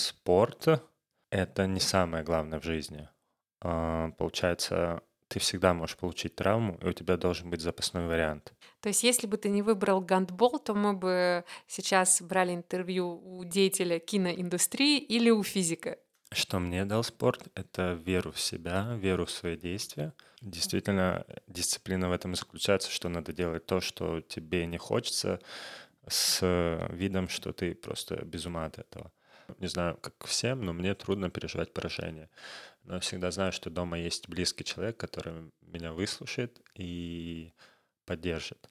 спорт — это не самое главное в жизни. А, Получается, ты всегда можешь получить травму, и у тебя должен быть запасной вариант. То есть, если бы ты не выбрал гандбол, то мы бы сейчас брали интервью у деятеля киноиндустрии или у физика. Что мне дал спорт — это веру в себя, веру в свои действия. Действительно, дисциплина в этом и заключается, что надо делать то, что тебе не хочется, с видом, что ты просто без ума от этого. Не знаю, как всем, но мне трудно переживать поражение. Но я всегда знаю, что дома есть близкий человек, который меня выслушает и поддержит.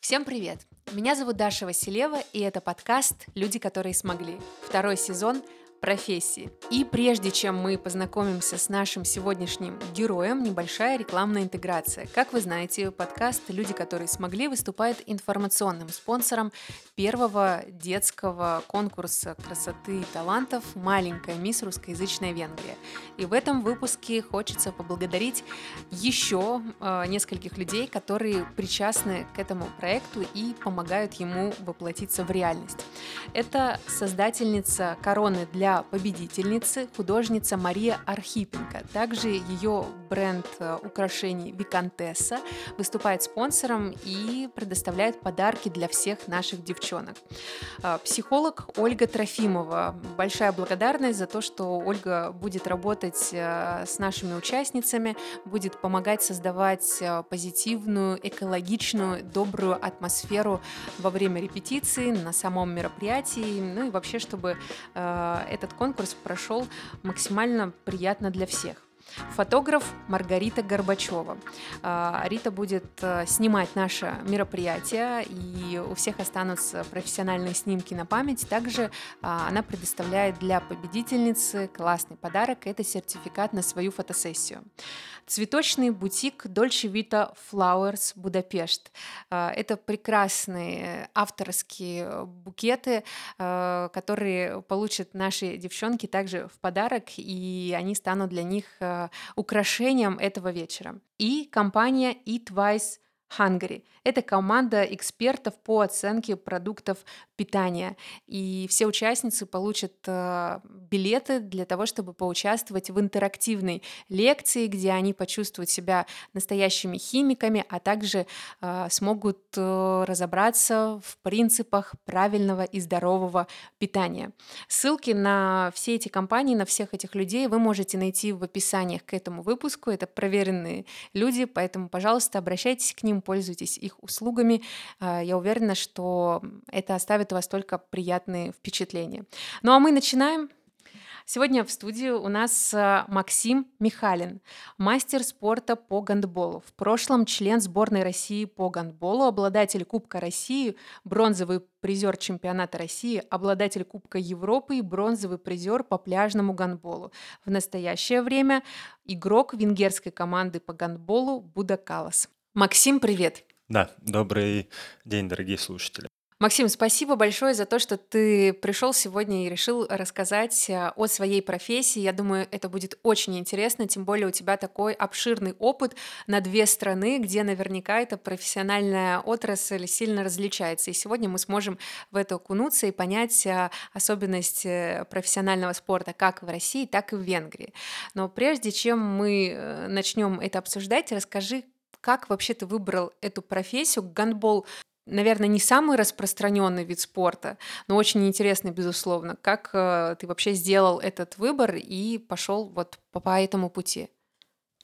Всем привет! Меня зовут Даша Василева, и это подкаст «Люди, которые смогли». Второй сезон – профессии. И прежде чем мы познакомимся с нашим сегодняшним героем, небольшая рекламная интеграция. Как вы знаете, подкаст «Люди, которые смогли» выступает информационным спонсором первого детского конкурса красоты и талантов «Маленькая мисс русскоязычная Венгрия». И в этом выпуске хочется поблагодарить еще э, нескольких людей, которые причастны к этому проекту и помогают ему воплотиться в реальность. Это создательница короны для для победительницы художница Мария Архипенко. Также ее бренд э, украшений Викантесса выступает спонсором и предоставляет подарки для всех наших девчонок. Э, психолог Ольга Трофимова. Большая благодарность за то, что Ольга будет работать э, с нашими участницами, будет помогать создавать позитивную, экологичную, добрую атмосферу во время репетиции, на самом мероприятии, ну и вообще, чтобы этот конкурс прошел максимально приятно для всех. Фотограф Маргарита Горбачева. А, Рита будет э, снимать наше мероприятие, и у всех останутся профессиональные снимки на память. Также а, она предоставляет для победительницы классный подарок – это сертификат на свою фотосессию. Цветочный бутик Dolce Vita Flowers Будапешт. А, это прекрасные авторские букеты, которые получат наши девчонки также в подарок, и они станут для них украшением этого вечера. И компания Eat Wise Hungary. Это команда экспертов по оценке продуктов питания. И все участницы получат э, билеты для того, чтобы поучаствовать в интерактивной лекции, где они почувствуют себя настоящими химиками, а также э, смогут э, разобраться в принципах правильного и здорового питания. Ссылки на все эти компании, на всех этих людей вы можете найти в описаниях к этому выпуску. Это проверенные люди, поэтому, пожалуйста, обращайтесь к ним, пользуйтесь их услугами. Э, я уверена, что это оставит у вас только приятные впечатления. Ну а мы начинаем. Сегодня в студии у нас э, Максим Михалин, мастер спорта по гандболу. В прошлом член сборной России по гандболу, обладатель Кубка России, бронзовый призер чемпионата России, обладатель Кубка Европы и бронзовый призер по пляжному гандболу. В настоящее время игрок венгерской команды по гандболу Будакалас. Максим, привет! Да, добрый день, дорогие слушатели. Максим, спасибо большое за то, что ты пришел сегодня и решил рассказать э, о своей профессии. Я думаю, это будет очень интересно, тем более у тебя такой обширный опыт на две страны, где наверняка эта профессиональная отрасль сильно различается. И сегодня мы сможем в это окунуться и понять э, особенность э, профессионального спорта как в России, так и в Венгрии. Но прежде чем мы начнем это обсуждать, расскажи, как вообще ты выбрал эту профессию? Гандбол наверное, не самый распространенный вид спорта, но очень интересный, безусловно. Как э, ты вообще сделал этот выбор и пошел вот по, этому пути?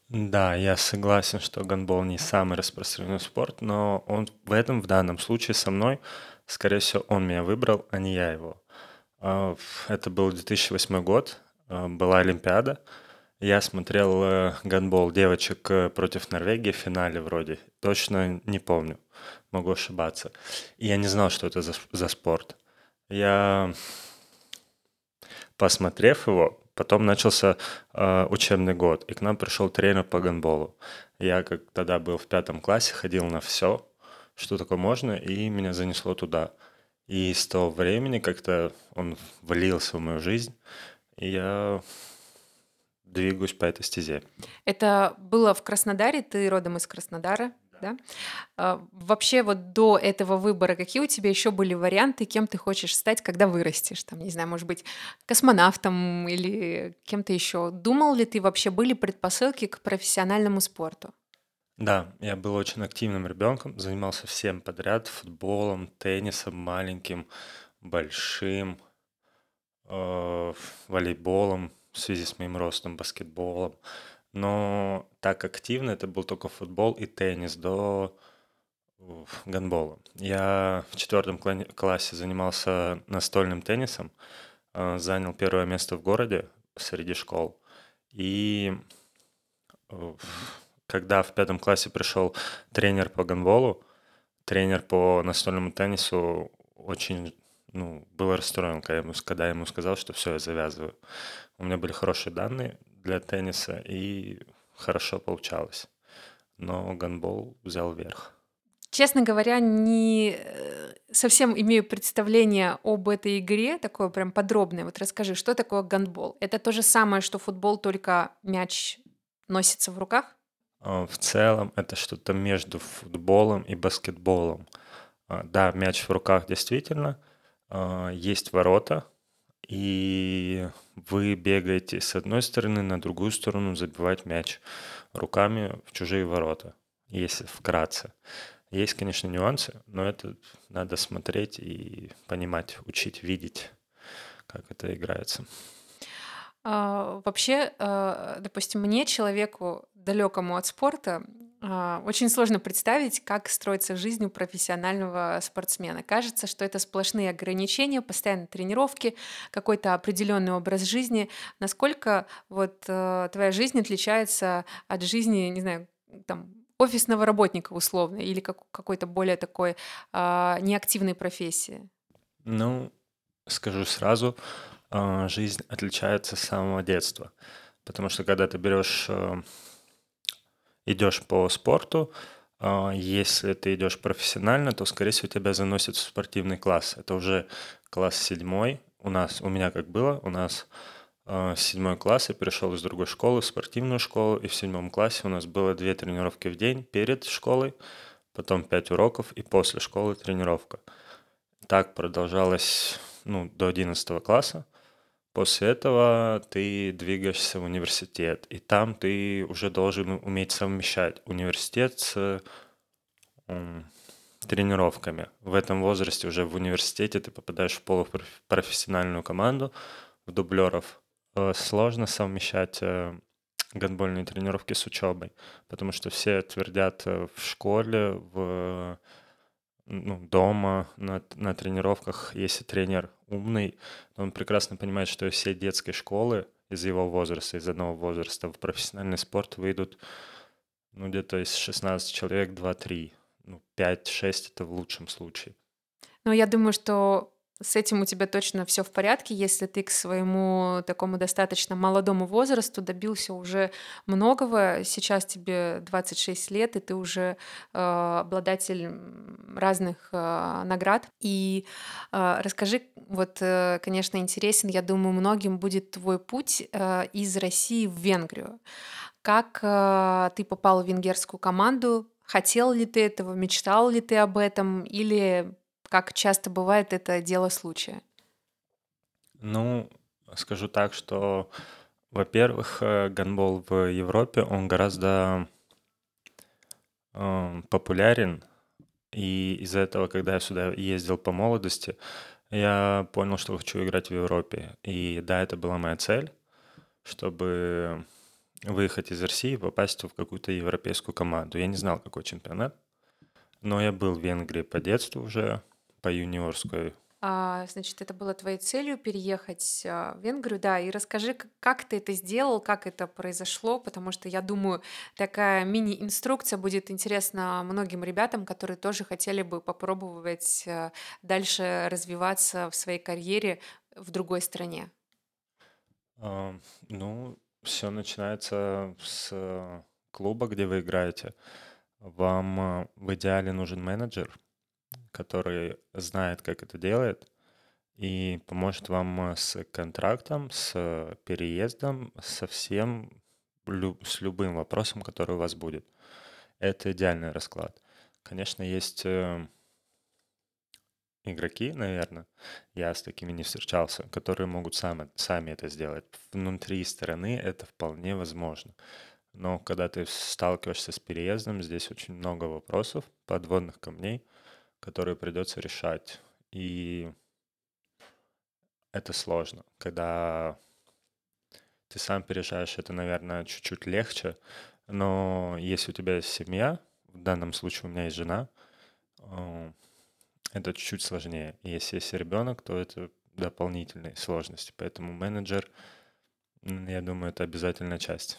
Да, я согласен, что гандбол не самый распространенный спорт, но он в этом, в данном случае со мной, скорее всего, он меня выбрал, а не я его. А, Это был 2008 год, э, была Олимпиада, я смотрел э, гандбол девочек э, против Норвегии в финале вроде. Точно не помню. Могу ошибаться. И я не знал, что это за, за спорт. Я, посмотрев его, потом начался э, учебный год, и к нам пришел тренер по гандболу. Я как тогда был в пятом классе, ходил на все, что такое можно, и меня занесло туда. И с того времени как-то он влился в мою жизнь, и я двигаюсь по этой стезе. Это было в Краснодаре, ты родом из Краснодара, да? А, вообще вот до этого выбора какие у тебя еще были варианты, кем ты хочешь стать, когда вырастешь? Там, не знаю, может быть, космонавтом или кем-то еще. Думал ли ты вообще, были предпосылки к профессиональному спорту? Да, я был очень активным ребенком, занимался всем подряд, футболом, теннисом маленьким, большим, э, волейболом в связи с моим ростом, баскетболом. Но так активно это был только футбол и теннис до гандбола. Я в четвертом классе занимался настольным теннисом, э, занял первое место в городе среди школ. И когда в пятом классе пришел тренер по гандболу, тренер по настольному теннису очень ну, был расстроен, когда я ему, сказал, что все, я завязываю. У меня были хорошие данные для тенниса, и хорошо получалось. Но гандбол взял верх. Честно говоря, не э, совсем имею представление об этой игре, такое прям подробное. Вот расскажи, что такое гандбол? Это то же самое, что футбол, только мяч носится в руках? А, в целом это что-то между футболом и баскетболом. А, да, мяч в руках действительно. А, есть ворота, и вы бегаете с одной стороны на другую сторону забивать мяч руками в чужие ворота, если вкратце. Есть, конечно, нюансы, но это надо смотреть и понимать, учить, видеть, как это играется. А, вообще, а, допустим, мне, человеку далекому от спорта, а, очень сложно представить, как строится жизнь у профессионального спортсмена. Кажется, что это сплошные ограничения, постоянные тренировки, какой-то определенный образ жизни. Насколько вот э, твоя жизнь отличается от жизни, не знаю, там офисного работника условно или как, какой-то более такой а, неактивной профессии? Ну, скажу сразу, жизнь отличается с самого детства. Потому что когда ты берешь, э, идешь по спорту, а, если ты идешь профессионально, то, скорее всего, тебя заносит в спортивный класс. Это уже класс седьмой. У нас, у меня как было, у нас э, седьмой класс, я перешел из другой школы в спортивную школу, и в седьмом классе у нас было две тренировки в день перед школой, потом пять уроков, и после школы тренировка. Так продолжалось ну, до 11 класса. После этого ты двигаешься в университет, и там ты уже должен уметь совмещать университет с тренировками. В этом возрасте уже в университете ты попадаешь в полупрофессиональную команду, в дублеров. Э, сложно совмещать э, гандбольные тренировки с учебой, потому что все твердят э, в школе, в ну, дома, на, на тренировках, если тренер умный, он прекрасно понимает, что все детской школы из его возраста, из одного возраста в профессиональный спорт выйдут ну, где-то из 16 человек 2-3. Ну, 5-6 это в лучшем случае. Ну, я думаю, что с этим у тебя точно все в порядке, если ты к своему такому достаточно молодому возрасту добился уже многого. Сейчас тебе 26 лет, и ты уже э, обладатель разных э, наград. И э, расскажи, вот, э, конечно, интересен, я думаю, многим будет твой путь э, из России в Венгрию. Как э, ты попал в венгерскую команду? Хотел ли ты этого, мечтал ли ты об этом, или как часто бывает это дело случая? Ну, скажу так, что, во-первых, э, гандбол в Европе, он гораздо э, популярен. И из-за этого, когда я сюда ездил по молодости, я понял, что хочу играть в Европе. И да, это была моя цель, чтобы выехать из России и попасть в какую-то европейскую команду. Я не знал, какой чемпионат, но я был в Венгрии по детству уже, по юниорской. А, значит, это было твоей целью переехать а, в Венгрию, да, и расскажи, как ты это сделал, как это произошло, потому что я думаю, такая мини-инструкция будет интересна многим ребятам, которые тоже хотели бы попробовать а, дальше развиваться в своей карьере в другой стране. А, ну, все начинается с клуба, где вы играете. Вам в идеале нужен менеджер, который знает, как это делает, и поможет вам э, с контрактом, с переездом, со всем, с любым вопросом, который у вас будет. Это идеальный расклад. Конечно, есть э, игроки, наверное, я с такими не встречался, которые могут сами, сами это сделать. Внутри страны это вполне возможно. Но когда ты сталкиваешься с переездом, здесь очень много вопросов, подводных камней, которые придется решать. И это сложно. Когда ты сам переезжаешь, это, наверное, чуть-чуть легче. Но если у тебя есть семья, в данном случае у меня есть жена, э, это чуть-чуть сложнее. Если есть ребенок, то это дополнительные сложности. Поэтому менеджер, я думаю, это обязательная часть.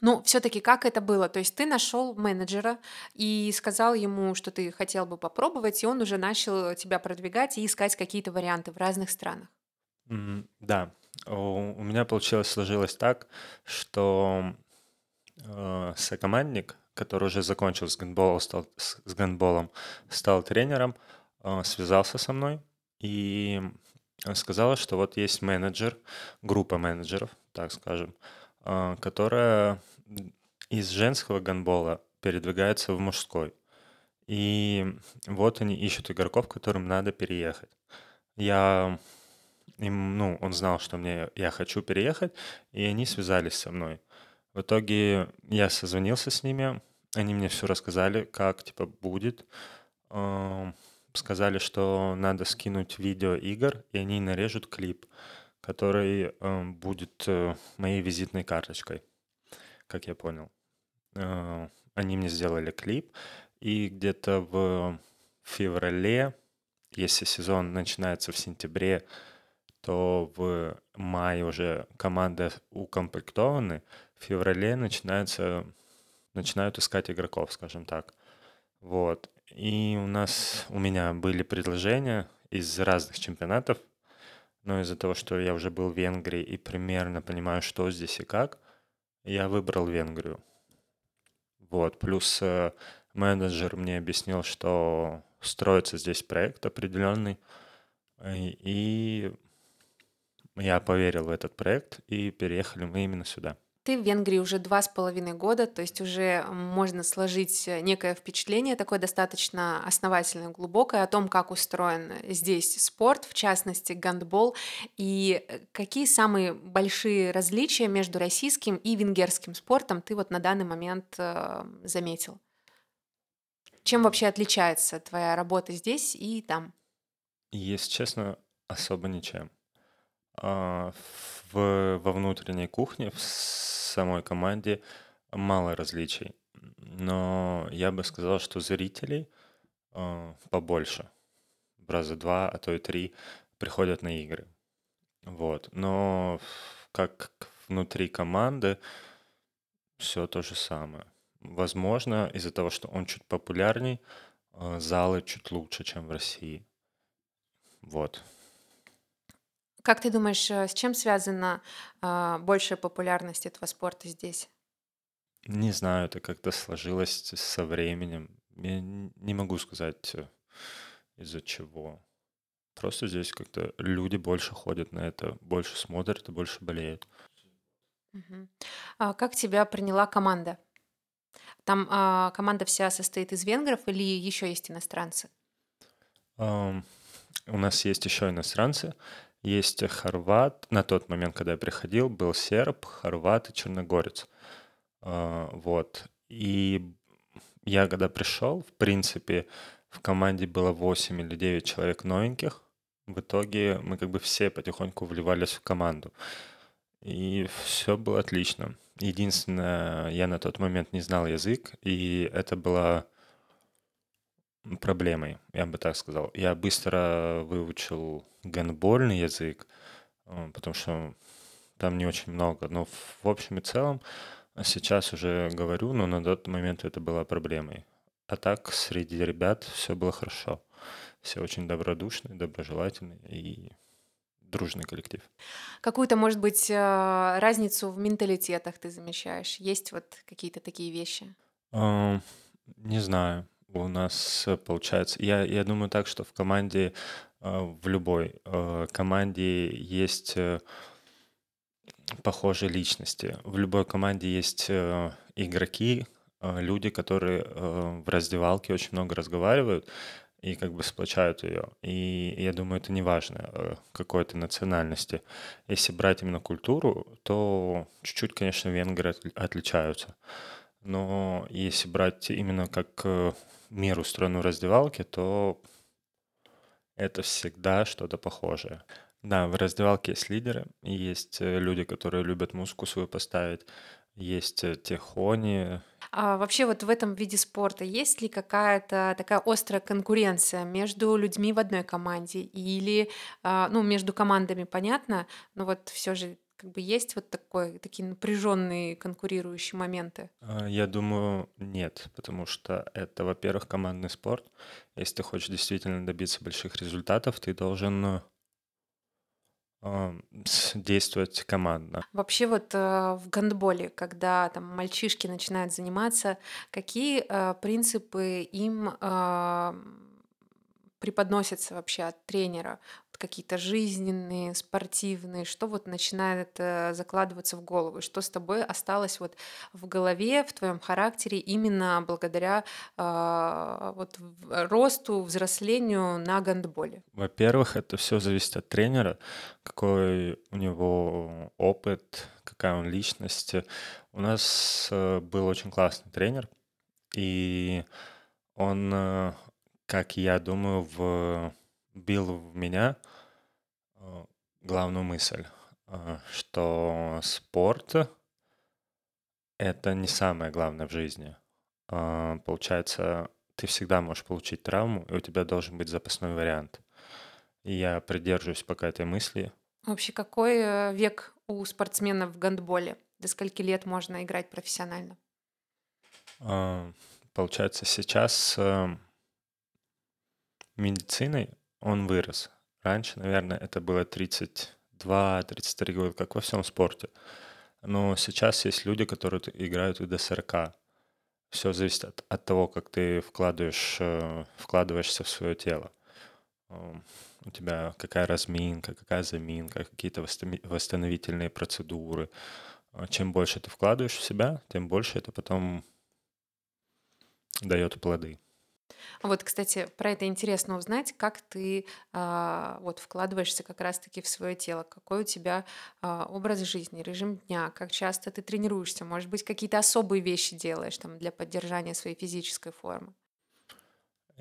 Ну, все-таки как это было? То есть ты нашел менеджера и сказал ему, что ты хотел бы попробовать, и он уже начал тебя продвигать и искать какие-то варианты в разных странах. Mm, да, у, меня получилось, сложилось так, что э, сокомандник, который уже закончил с гандболом, стал, с гандболом, стал тренером, э, связался со мной и сказал, что вот есть менеджер, группа менеджеров, так скажем, э, которая из женского гандбола передвигается в мужской. И вот они ищут игроков, которым надо переехать. Я им, ну, он знал, что мне я хочу переехать, и они связались со мной. В итоге я созвонился с ними, они мне все рассказали, как типа будет. Сказали, что надо скинуть видео игр, и они нарежут клип, который будет э, моей визитной карточкой, как я понял. Э, они мне сделали клип, и где-то в феврале, если сезон начинается в сентябре, то в мае уже команды укомплектованы, в феврале начинается, начинают искать игроков, скажем так. Вот. И у нас, у меня были предложения из разных чемпионатов, но из-за того, что я уже был в Венгрии и примерно понимаю, что здесь и как, я выбрал Венгрию. Вот. Плюс э, менеджер мне объяснил, что строится здесь проект определенный, и я поверил в этот проект, и переехали мы именно сюда. Ты в Венгрии уже два с половиной года, то есть уже можно сложить э, некое впечатление, такое достаточно основательное, глубокое, о том, как устроен здесь спорт, в частности гандбол, и э, какие самые большие различия между российским и венгерским спортом ты вот на данный момент э, заметил? Чем вообще отличается твоя работа здесь и там? Если честно, особо ничем. А, в, во внутренней кухне, в самой команде мало различий. Но я бы сказал, что зрителей э, побольше. Раза два, а то и три приходят на игры. Вот. Но как внутри команды все то же самое. Возможно, из-за того, что он чуть популярней, э, залы чуть лучше, чем в России. Вот. Как ты думаешь, э, с чем связана а, большая популярность этого спорта здесь? Не знаю, это как-то сложилось со временем. Я не могу сказать, э, из-за чего. Просто здесь как-то люди больше ходят на это, больше смотрят и больше болеют. Мгм. А как тебя приняла команда? Там а, команда вся состоит из венгров или еще есть иностранцы? Ам, У нас есть еще иностранцы. Есть хорват. На тот момент, когда я приходил, был серб, хорват и черногорец. А, вот. И я когда пришел, в принципе, в команде было 8 или 9 человек новеньких. В итоге мы как бы все потихоньку вливались в команду. И все было отлично. Единственное, я на тот момент не знал язык, и это было проблемой, я бы так сказал. Я быстро выучил гандбольный язык, э, потому что там не очень много. Но в общем и целом сейчас уже говорю, но на тот момент это была проблемой. А так среди ребят все было хорошо. Все очень добродушные, доброжелательные и дружный коллектив. Какую-то, может быть, э, разницу в менталитетах ты замечаешь? Есть вот какие-то такие вещи? Не знаю. У нас получается, я, я думаю так, что в команде э, в любой э, команде есть э, похожие личности. В любой команде есть э, игроки, э, люди, которые э, в раздевалке очень много разговаривают и как бы сплочают ее. И я думаю, это не важно э, какой то национальности. Если брать именно культуру, то чуть-чуть, конечно, венгры отличаются. Но если брать именно как э, мир устроен в раздевалке, то это всегда что-то похожее. Да, в раздевалке есть лидеры, есть э, люди, которые любят музыку свою поставить, есть э, техони. А вообще вот в этом виде спорта есть ли какая-то такая острая конкуренция между людьми в одной команде или, а, ну, между командами, понятно, но вот все же как бы есть вот такой, такие напряженные конкурирующие моменты? А, я думаю, нет, потому что это, во-первых, командный спорт. Если ты хочешь действительно добиться больших результатов, ты должен э, действовать командно. Вообще вот э, в гандболе, когда там мальчишки начинают заниматься, какие э, принципы им э, преподносятся вообще от тренера? Какие-то жизненные, спортивные, что вот начинает э, закладываться в голову, что с тобой осталось вот в голове, в твоем характере именно благодаря э, вот росту, взрослению на гандболе? Во-первых, это все зависит от тренера, какой у него опыт, какая он личность. У нас э, был очень классный тренер, и он, э, как я думаю, бил в меня главную мысль, э, что спорт это не самое главное в жизни. Э, получается, ты всегда можешь получить травму, и у тебя должен быть запасной вариант. И я придерживаюсь пока этой мысли. Вообще, какой век у спортсменов в гандболе? До скольки лет можно играть профессионально? Получается, сейчас медициной он вырос. Раньше, наверное, это было 32-33 года, как во всем спорте. Но сейчас есть люди, которые играют и до 40. Все зависит от, от того, как ты вкладываешь, э, вкладываешься в свое тело. У тебя какая разминка, какая заминка, какие-то восстановительные процедуры. А чем больше ты вкладываешь в себя, тем больше это потом дает плоды. Вот, кстати, про это интересно узнать, как ты а, вот вкладываешься как раз-таки в свое тело, какой у тебя а, образ жизни, режим дня, как часто ты тренируешься, может быть, какие-то особые вещи делаешь там для поддержания своей физической формы.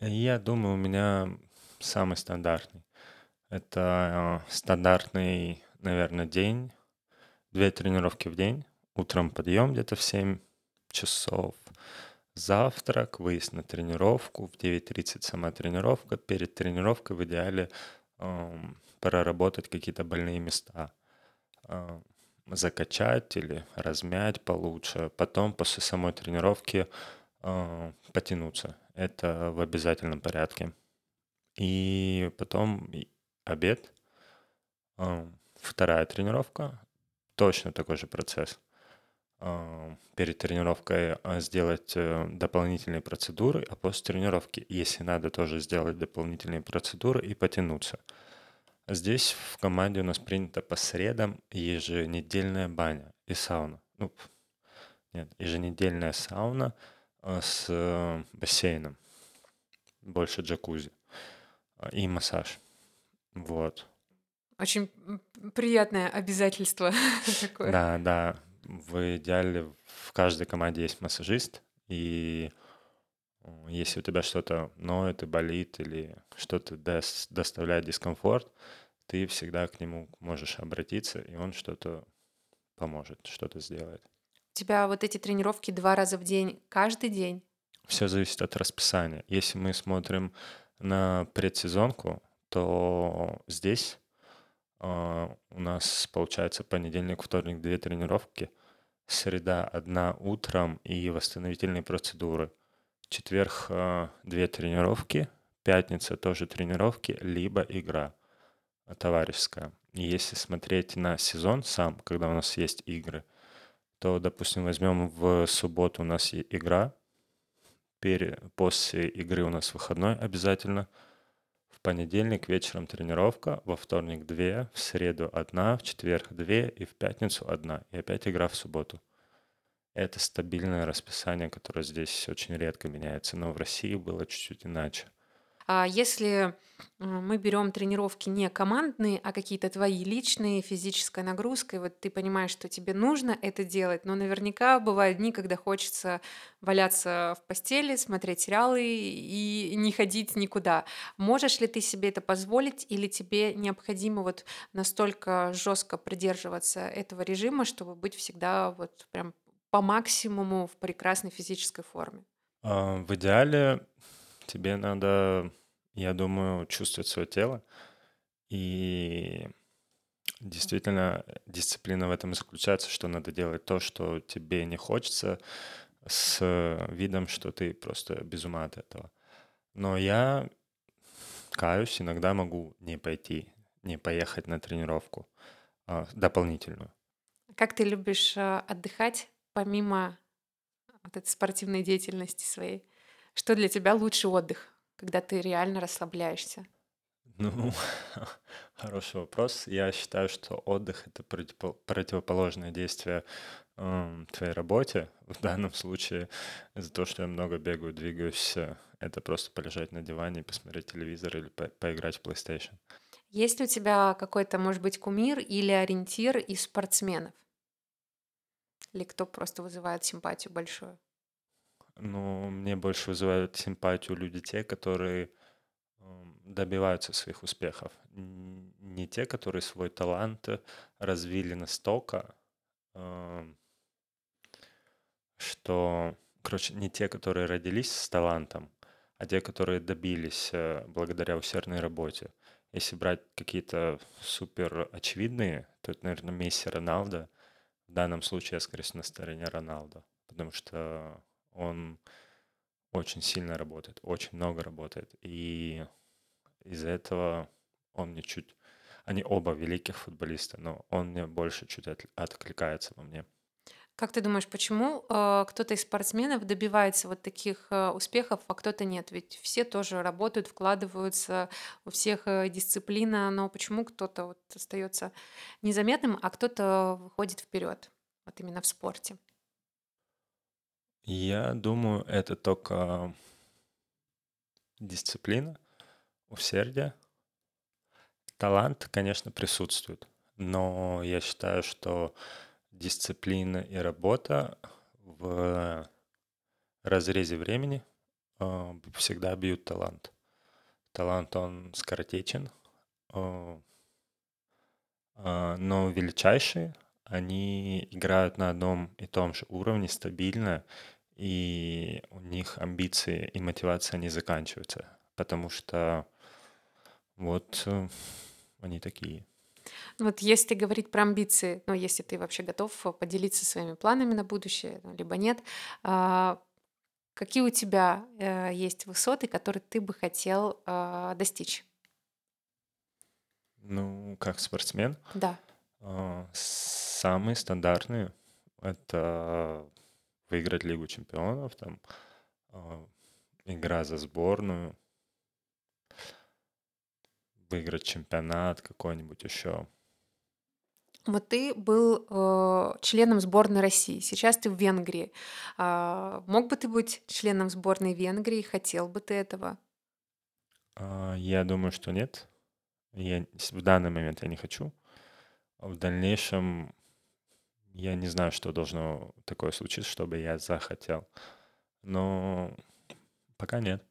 Я думаю, у меня самый стандартный. Это а, стандартный, наверное, день, две тренировки в день, утром подъем где-то в 7 часов, завтрак, выезд на тренировку, в 9.30 сама тренировка. Перед тренировкой в идеале э, проработать какие-то больные места, э, закачать или размять получше. Потом после самой тренировки э, потянуться. Это в обязательном порядке. И потом обед, э, вторая тренировка, точно такой же процесс перед тренировкой а, сделать э, дополнительные процедуры, а после тренировки, если надо, тоже сделать дополнительные процедуры и потянуться. Здесь в команде у нас принято по средам еженедельная баня и сауна. Ну, нет, еженедельная сауна а, с э, бассейном, больше джакузи а, и массаж. Вот. Очень приятное обязательство такое. Да, да в идеале в каждой команде есть массажист, и если у тебя что-то ноет и болит, или что-то доставляет дискомфорт, ты всегда к нему можешь обратиться, и он что-то поможет, что-то сделает. У тебя вот эти тренировки два раза в день, каждый день? Все зависит от расписания. Если мы смотрим на предсезонку, то здесь у нас получается понедельник, вторник две тренировки, среда одна утром и восстановительные процедуры. Четверг э, две тренировки, пятница тоже тренировки, либо игра товарищеская. Если смотреть на сезон сам, когда у нас есть игры, то, допустим, возьмем в субботу у нас игра, после игры у нас выходной обязательно, понедельник вечером тренировка, во вторник две, в среду одна, в четверг две и в пятницу одна. И опять игра в субботу. Это стабильное расписание, которое здесь очень редко меняется, но в России было чуть-чуть иначе. А если мы берем тренировки не командные, а какие-то твои личные, физическая нагрузка, и вот ты понимаешь, что тебе нужно это делать, но наверняка бывают дни, когда хочется валяться в постели, смотреть сериалы и не ходить никуда. Можешь ли ты себе это позволить, или тебе необходимо вот настолько жестко придерживаться этого режима, чтобы быть всегда вот прям по максимуму в прекрасной физической форме? А, В идеале тебе надо, я думаю, чувствовать свое тело. И действительно, дисциплина в этом и заключается, что надо делать то, что тебе не хочется, с видом, что ты просто без ума от этого. Но я каюсь, иногда могу не пойти, не поехать на тренировку а, дополнительную. Как ты любишь а, отдыхать помимо вот этой спортивной деятельности своей? Что для тебя лучший отдых, когда ты реально расслабляешься? Ну, хороший вопрос. Я считаю, что отдых это противопо- противоположное действие эм, твоей работе. В данном случае из-за того, что я много бегаю, двигаюсь, э, это просто полежать на диване посмотреть телевизор или по- поиграть в PlayStation. Есть ли у тебя какой-то, может быть, кумир или ориентир из спортсменов? Или кто просто вызывает симпатию большую? Ну, мне больше вызывают симпатию люди те, которые эм, добиваются своих успехов. Не те, которые свой талант развили настолько, эм, что, короче, не те, которые родились с талантом, а те, которые добились э, благодаря усердной работе. Если брать какие-то супер очевидные, то это, наверное, Месси, Роналдо. В данном случае я, скорее всего, на стороне Роналдо, потому что он очень сильно работает, очень много работает. И из-за этого он мне чуть... Они оба великих футболиста, но он мне больше чуть от- откликается во мне. Как ты думаешь, почему э, кто-то из спортсменов добивается вот таких э, успехов, а кто-то нет? Ведь все тоже работают, вкладываются, у всех э, дисциплина, но почему кто-то вот остается незаметным, а кто-то выходит вперед, вот именно в спорте? Я думаю, это только дисциплина, усердие. Талант, конечно, присутствует, но я считаю, что дисциплина и работа в разрезе времени э, всегда бьют талант. Талант, он скоротечен, э, э, но величайшие, они играют на одном и том же уровне стабильно, и у них амбиции и мотивация не заканчиваются, потому что вот э, они такие. Ну Вот если говорить про амбиции, ну, если ты вообще готов э, поделиться своими планами на будущее, ну, либо нет, а, какие у тебя э, есть высоты, которые ты бы хотел а, достичь? Ну, как спортсмен, Да. э, самые стандартные — это выиграть Лигу чемпионов, там, э, игра за сборную, выиграть чемпионат какой-нибудь еще. Вот ты был э, членом сборной России, сейчас ты в Венгрии. А, мог бы ты быть членом сборной Венгрии? Хотел бы ты этого? А, Я думаю, что нет. Я в данный момент я не хочу. А В дальнейшем я не знаю, что должно такое случиться, чтобы я захотел. Но пока нет.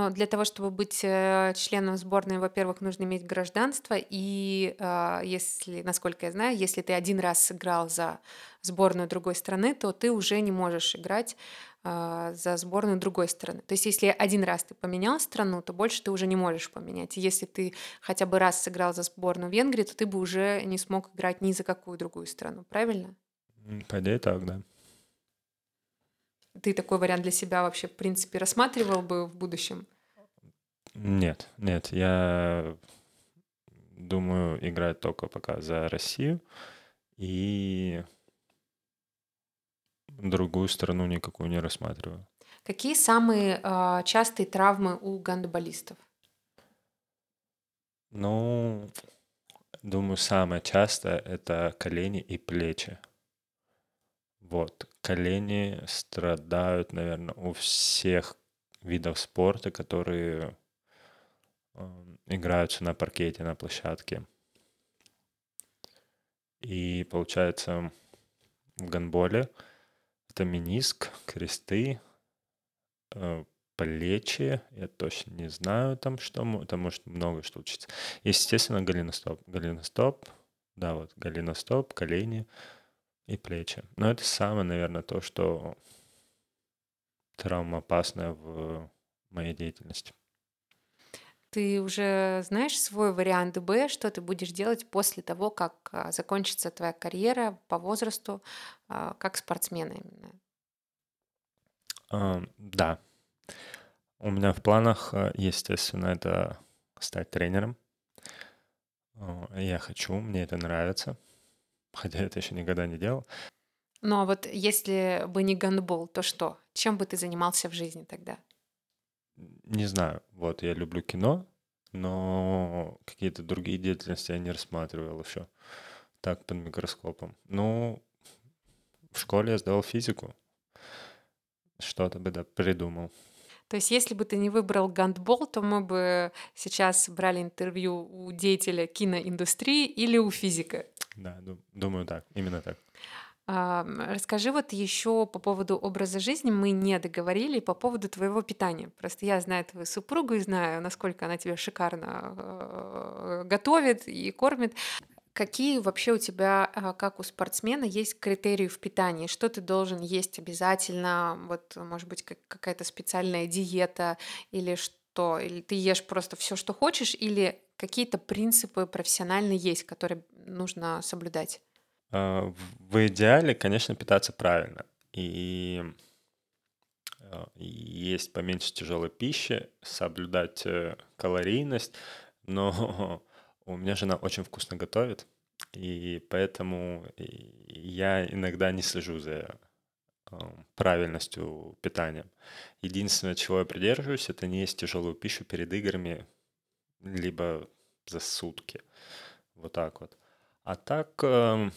Но для того, чтобы быть э, членом сборной, во-первых, нужно иметь гражданство. И а, если, насколько я знаю, если ты один раз сыграл за сборную другой страны, то ты уже не можешь играть а, за сборную другой страны. То есть, если один раз ты поменял страну, то больше ты уже не можешь поменять. Если ты хотя бы раз сыграл за сборную Венгрии, то ты бы уже не смог играть ни за какую другую страну. Правильно? По идее так, да. Ты такой вариант для себя вообще, в принципе, рассматривал бы в будущем? Нет, нет, я думаю играть только пока за Россию и другую страну никакую не рассматриваю. Какие самые а, частые травмы у гандболистов? Ну, думаю, самое частое это колени и плечи. Вот. Колени страдают, наверное, у всех видов спорта, которые э, играются на паркете, на площадке. И получается в гандболе это миниск, кресты, э, плечи, я точно не знаю там что, там может много что учиться. Естественно, голеностоп. Голеностоп, да, вот голеностоп, колени и плечи. Но это самое, наверное, то, что травмоопасное в моей деятельности. Ты уже знаешь свой вариант Б, что ты будешь делать после того, как а, закончится твоя карьера по возрасту, а, как спортсмена именно? А, да. У меня в планах, естественно, это стать тренером. Я хочу, мне это нравится, хотя это еще никогда не делал. Ну а вот если бы не гандбол, то что? Чем бы ты занимался в жизни тогда? Не знаю. Вот я люблю кино, но какие-то другие деятельности я не рассматривал еще так под микроскопом. Ну, в школе я сдал физику. Что-то бы да придумал. То есть, если бы ты не выбрал гандбол, то мы бы сейчас брали интервью у деятеля киноиндустрии или у физика. Да, думаю так, именно так. Расскажи вот еще по поводу образа жизни. Мы не договорили по поводу твоего питания. Просто я знаю твою супругу и знаю, насколько она тебя шикарно э, готовит и кормит. Какие вообще у тебя, а, как у спортсмена, есть критерии в питании? Что ты должен есть обязательно? Вот, может быть, какая-то специальная диета или что? Или ты ешь просто все, что хочешь, или какие-то принципы профессиональные есть, которые нужно соблюдать? А, в идеале, конечно, питаться правильно. И а, есть поменьше тяжелой пищи, соблюдать э, калорийность, но у меня жена очень вкусно готовит, и поэтому я иногда не слежу за правильностью питания. Единственное, чего я придерживаюсь, это не есть тяжелую пищу перед играми, либо за сутки. Вот так вот. А так э,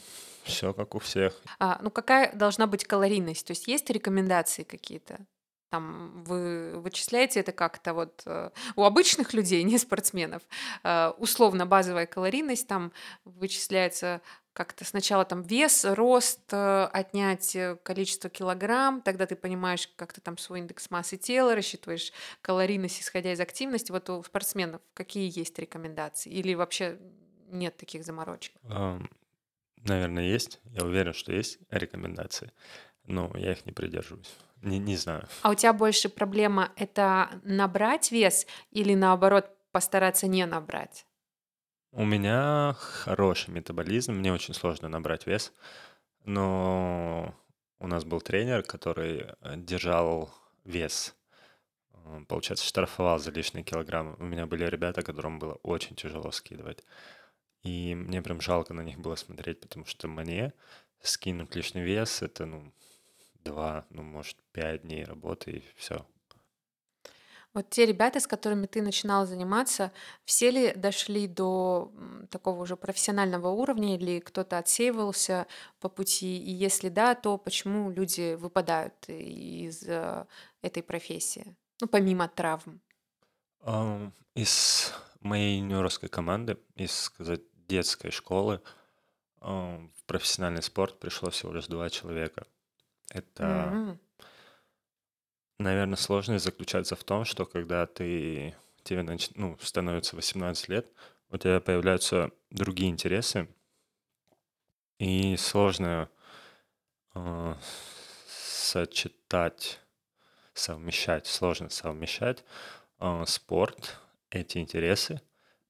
все как у всех. А, ну какая должна быть калорийность? То есть есть рекомендации какие-то? Там вы вычисляете это как-то вот э, у обычных людей, не спортсменов, э, условно базовая калорийность там вычисляется как-то сначала там вес, рост, э, отнять э, количество килограмм, тогда ты понимаешь как-то там свой индекс массы тела, рассчитываешь калорийность, исходя из активности. Вот у спортсменов какие есть рекомендации? Или вообще нет таких заморочек? Наверное, есть. Я уверен, что есть рекомендации, но я их не придерживаюсь. Не, не знаю. А у тебя больше проблема это набрать вес или наоборот постараться не набрать? У меня хороший метаболизм, мне очень сложно набрать вес, но у нас был тренер, который э, держал вес, получается, штрафовал за лишние килограммы. У меня были ребята, которым было очень тяжело скидывать. И мне прям жалко на них было смотреть, потому что мне скинуть лишний вес — это, ну, два, ну, может, пять дней работы, и все. Вот те ребята, с которыми ты начинал заниматься, все ли дошли до такого уже профессионального уровня или кто-то отсеивался по пути? И если да, то почему люди выпадают из э, этой профессии? Ну, помимо травм. Из моей юниорской команды, из, сказать, детской школы в профессиональный спорт пришло всего лишь два человека. Это, М. наверное, сложность заключается в том, что когда ты тебе нач- ну, становится 18 лет, у тебя появляются другие интересы, и сложно э, сочетать, совмещать, сложно совмещать э, спорт, эти интересы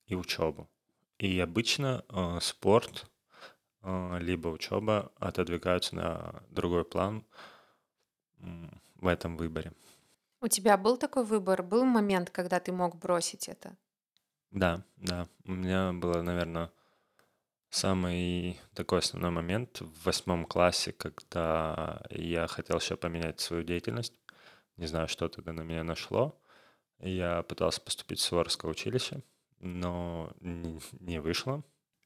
и учебу. И обычно э, спорт э, либо учеба отодвигаются на другой план в этом выборе. У тебя был такой выбор? Был момент, когда ты мог бросить это? Да, да. У меня было, наверное, самый такой основной момент в восьмом классе, когда я хотел еще поменять свою деятельность. Не знаю, что тогда на меня нашло. Я пытался поступить в Суворовское училище но не вышло.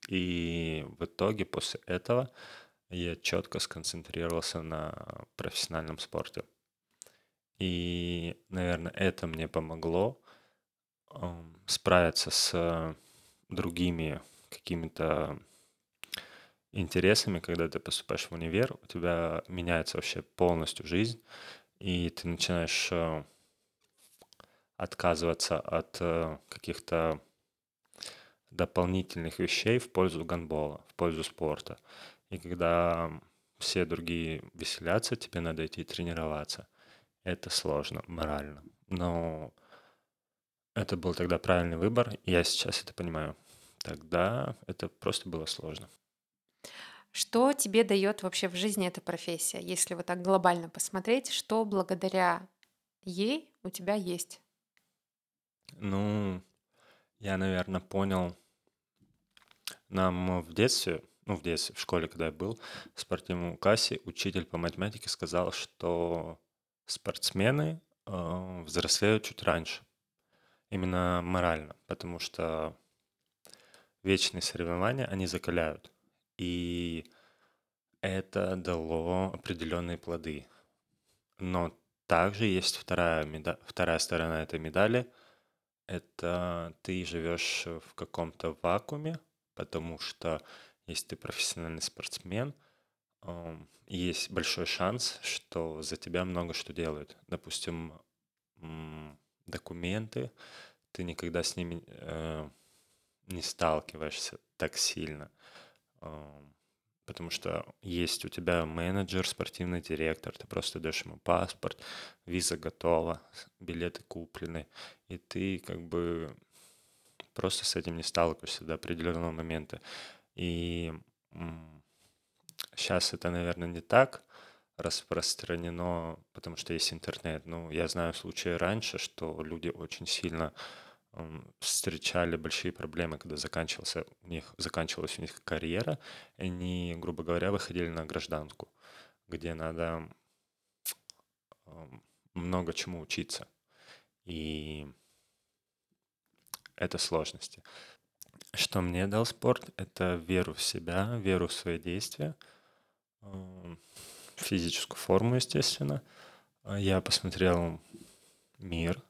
И в итоге после этого я четко сконцентрировался на профессиональном спорте. И, наверное, это мне помогло справиться с другими какими-то интересами, когда ты поступаешь в универ, у тебя меняется вообще полностью жизнь, и ты начинаешь э, отказываться от э, каких-то дополнительных вещей в пользу гандбола, в пользу спорта. И когда все другие веселятся, тебе надо идти тренироваться. Это сложно морально. Но это был тогда правильный выбор, и я сейчас это понимаю. Тогда это просто было сложно. Что тебе дает вообще в жизни эта профессия? Если вот так глобально посмотреть, что благодаря ей у тебя есть? Ну, я, наверное, понял, нам в детстве, ну, в детстве, в школе, когда я был, в спортивном классе учитель по математике сказал, что спортсмены э, взрослеют чуть раньше. Именно морально, потому что вечные соревнования, они закаляют. И это дало определенные плоды. Но также есть вторая, меда... вторая сторона этой медали. Это ты живешь в каком-то вакууме, потому что если ты профессиональный спортсмен, есть большой шанс, что за тебя много что делают. Допустим, документы, ты никогда с ними э, не сталкиваешься так сильно, потому что есть у тебя менеджер, спортивный директор, ты просто даешь ему паспорт, виза готова, билеты куплены, и ты как бы просто с этим не сталкиваешься до определенного момента. И сейчас это, наверное, не так распространено, потому что есть интернет. Ну, я знаю случаи раньше, что люди очень сильно встречали большие проблемы, когда заканчивался у них, заканчивалась у них карьера, они, грубо говоря, выходили на гражданку, где надо много чему учиться. И это сложности. Что мне дал спорт? Это веру в себя, веру в свои действия, физическую форму, естественно. Я посмотрел мир,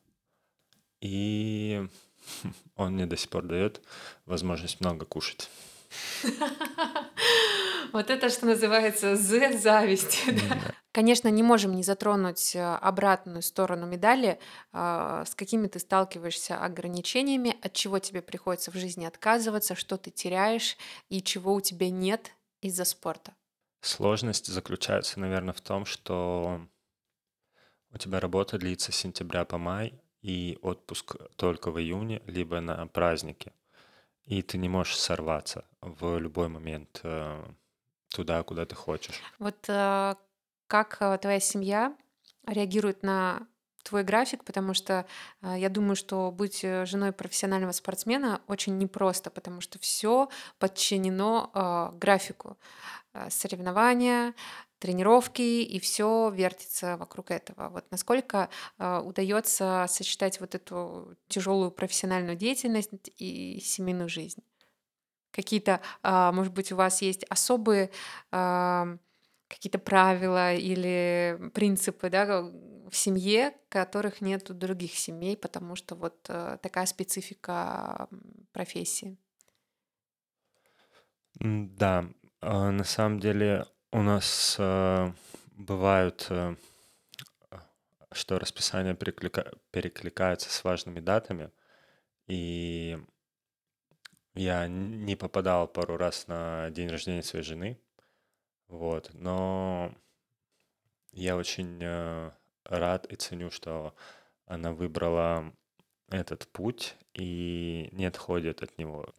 и он мне до сих пор дает возможность много кушать. Вот это, что называется, з-зависть. Конечно, не можем не затронуть э, обратную сторону медали, а, с какими ты сталкиваешься ограничениями, от чего тебе приходится в жизни отказываться, что ты теряешь и чего у тебя нет из-за спорта. Сложность заключается, наверное, в том, что у тебя работа длится с сентября по май, и отпуск только в июне, либо на праздники. И ты не можешь сорваться в любой момент э, туда, куда ты хочешь. Вот э, как э, твоя семья реагирует на твой график, потому что я думаю, что быть женой профессионального спортсмена очень непросто, потому что все подчинено графику. Э, соревнования, тренировки, и все вертится вокруг этого. Вот насколько э, удается сочетать вот эту тяжелую профессиональную деятельность и семейную жизнь? Какие-то, э, может быть, у вас есть особые какие-то правила или принципы да, в семье, которых нет у других семей, потому что вот э, такая специфика профессии. Да, на самом деле у нас э, бывают, э, что расписание переклика- перекликается с важными датами, и я не попадал пару раз на день рождения своей жены, вот, но я очень э, рад и ценю, что она выбрала этот путь и не отходит от него.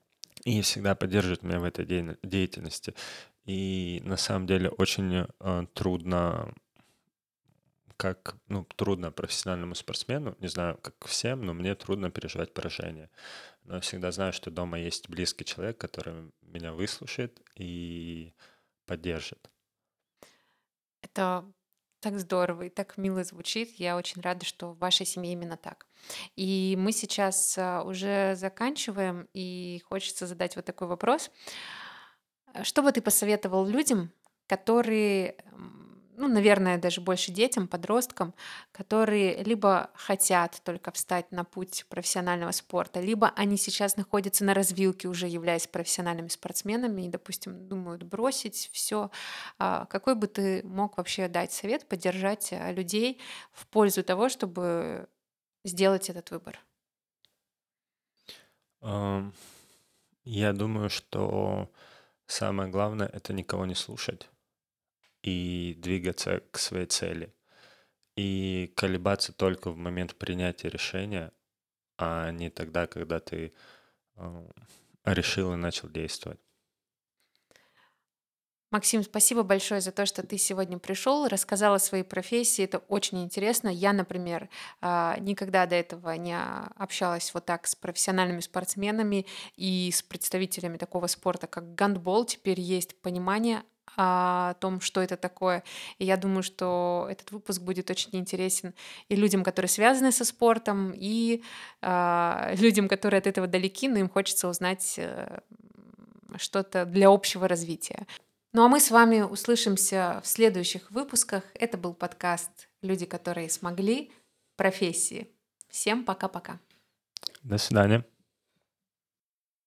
И всегда поддерживает меня в этой деятельности. И на самом деле очень э, трудно, как, ну, трудно профессиональному спортсмену, не знаю, как всем, но мне трудно переживать поражение. Но я всегда знаю, что дома есть близкий человек, который меня выслушает и поддержит. Это Так здорово и так мило звучит. Я очень рада, что в вашей семье именно так. И мы сейчас а, уже заканчиваем, и хочется задать вот такой вопрос. А что бы ты посоветовал людям, которые ну, наверное, даже больше детям, подросткам, которые либо хотят только встать на путь профессионального спорта, либо они сейчас находятся на развилке, уже являясь профессиональными спортсменами и, допустим, думают бросить все. А какой бы ты мог вообще дать совет, поддержать людей в пользу того, чтобы сделать этот выбор? Я думаю, что самое главное — это никого не слушать и двигаться к своей цели. И колебаться только в момент принятия решения, а не тогда, когда ты решил и начал действовать. Максим, спасибо большое за то, что ты сегодня пришел, рассказал о своей профессии. Это очень интересно. Я, например, а, никогда до этого не общалась вот так с профессиональными спортсменами и с представителями такого спорта, как гандбол. Теперь есть понимание о том, что это такое. И я думаю, что этот выпуск будет очень интересен и людям, которые связаны со спортом, и э, людям, которые от этого далеки, но им хочется узнать э, что-то для общего развития. Ну а мы с вами услышимся в следующих выпусках. Это был подкаст «Люди, которые смогли. Профессии». Всем пока-пока. До свидания.